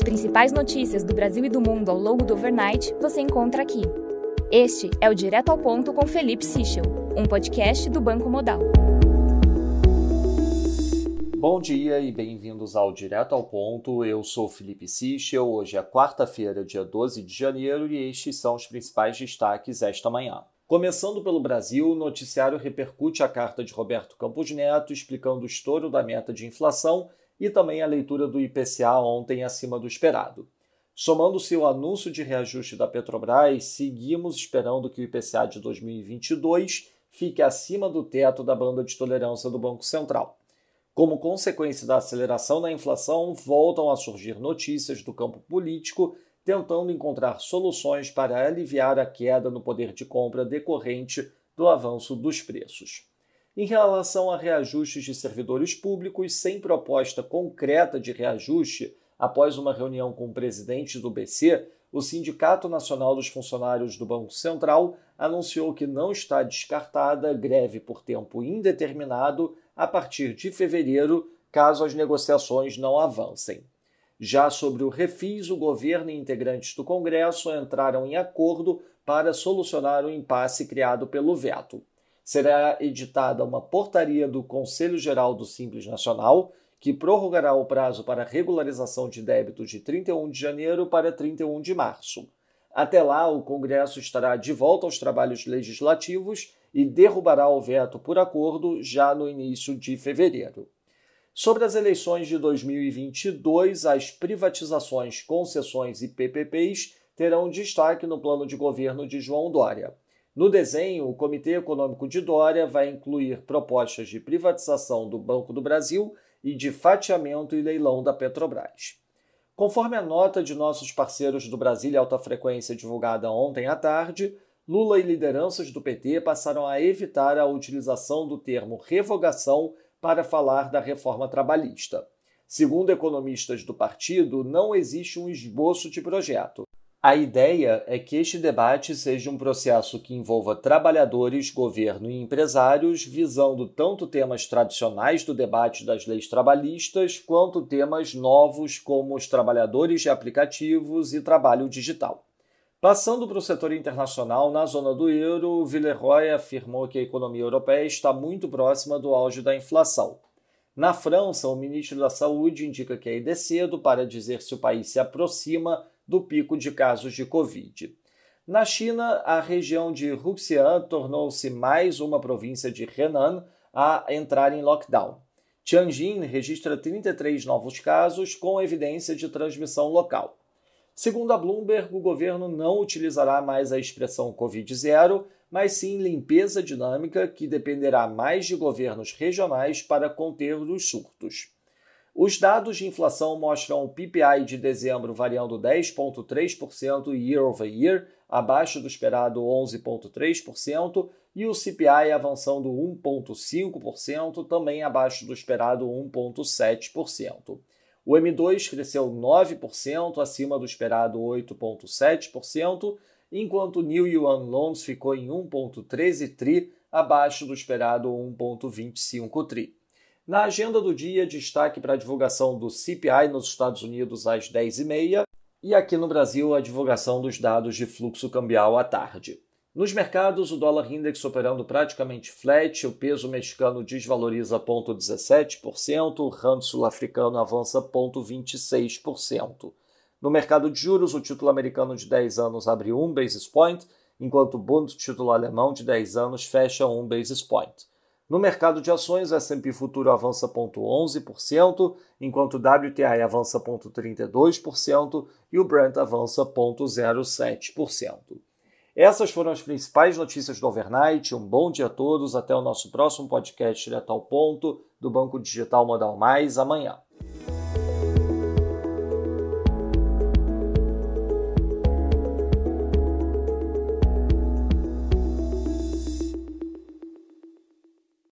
As principais notícias do Brasil e do mundo ao longo do overnight você encontra aqui. Este é o Direto ao Ponto com Felipe Sichel, um podcast do Banco Modal. Bom dia e bem-vindos ao Direto ao Ponto. Eu sou Felipe Sichel. Hoje é quarta-feira, dia 12 de janeiro, e estes são os principais destaques esta manhã. Começando pelo Brasil, o noticiário repercute a carta de Roberto Campos Neto explicando o estouro da meta de inflação e também a leitura do IPCA ontem acima do esperado. Somando-se o anúncio de reajuste da Petrobras, seguimos esperando que o IPCA de 2022 fique acima do teto da banda de tolerância do Banco Central. Como consequência da aceleração da inflação, voltam a surgir notícias do campo político tentando encontrar soluções para aliviar a queda no poder de compra decorrente do avanço dos preços. Em relação a reajustes de servidores públicos, sem proposta concreta de reajuste, após uma reunião com o presidente do BC, o Sindicato Nacional dos Funcionários do Banco Central anunciou que não está descartada greve por tempo indeterminado a partir de fevereiro, caso as negociações não avancem. Já sobre o refis, o governo e integrantes do Congresso entraram em acordo para solucionar o impasse criado pelo veto. Será editada uma portaria do Conselho Geral do Simples Nacional que prorrogará o prazo para regularização de débitos de 31 de janeiro para 31 de março. Até lá, o Congresso estará de volta aos trabalhos legislativos e derrubará o veto por acordo já no início de fevereiro. Sobre as eleições de 2022, as privatizações, concessões e PPPs terão destaque no plano de governo de João Dória. No desenho, o Comitê Econômico de Dória vai incluir propostas de privatização do Banco do Brasil e de fatiamento e leilão da Petrobras. Conforme a nota de nossos parceiros do Brasília Alta Frequência divulgada ontem à tarde, Lula e lideranças do PT passaram a evitar a utilização do termo revogação para falar da reforma trabalhista. Segundo economistas do partido, não existe um esboço de projeto. A ideia é que este debate seja um processo que envolva trabalhadores, governo e empresários, visando tanto temas tradicionais do debate das leis trabalhistas, quanto temas novos como os trabalhadores de aplicativos e trabalho digital. Passando para o setor internacional, na zona do euro, Villeroy afirmou que a economia europeia está muito próxima do auge da inflação. Na França, o ministro da Saúde indica que é cedo para dizer se o país se aproxima do pico de casos de Covid. Na China, a região de Huxian tornou-se mais uma província de Henan a entrar em lockdown. Tianjin registra 33 novos casos com evidência de transmissão local. Segundo a Bloomberg, o governo não utilizará mais a expressão Covid-0, mas sim limpeza dinâmica, que dependerá mais de governos regionais para conter os surtos. Os dados de inflação mostram o PPI de dezembro variando 10,3% year over year, abaixo do esperado 11,3%, e o CPI avançando 1,5%, também abaixo do esperado 1,7%. O M2 cresceu 9%, acima do esperado 8,7%, enquanto o New Yuan Loans ficou em 1,13 tri, abaixo do esperado 1,25 tri. Na agenda do dia, destaque para a divulgação do CPI nos Estados Unidos às 10h30 e aqui no Brasil a divulgação dos dados de fluxo cambial à tarde. Nos mercados, o dólar index operando praticamente flat, o peso mexicano desvaloriza 0,17%, o rand sul-africano avança 0,26%. No mercado de juros, o título americano de 10 anos abre 1 basis point, enquanto o Bund título alemão de 10 anos fecha 1 basis point. No mercado de ações, o S&P Futuro avança 0,11%, enquanto o WTI avança 0,32% e o Brent avança 0,07%. Essas foram as principais notícias do overnight. Um bom dia a todos. Até o nosso próximo podcast direto ao ponto do Banco Digital Modal Mais amanhã.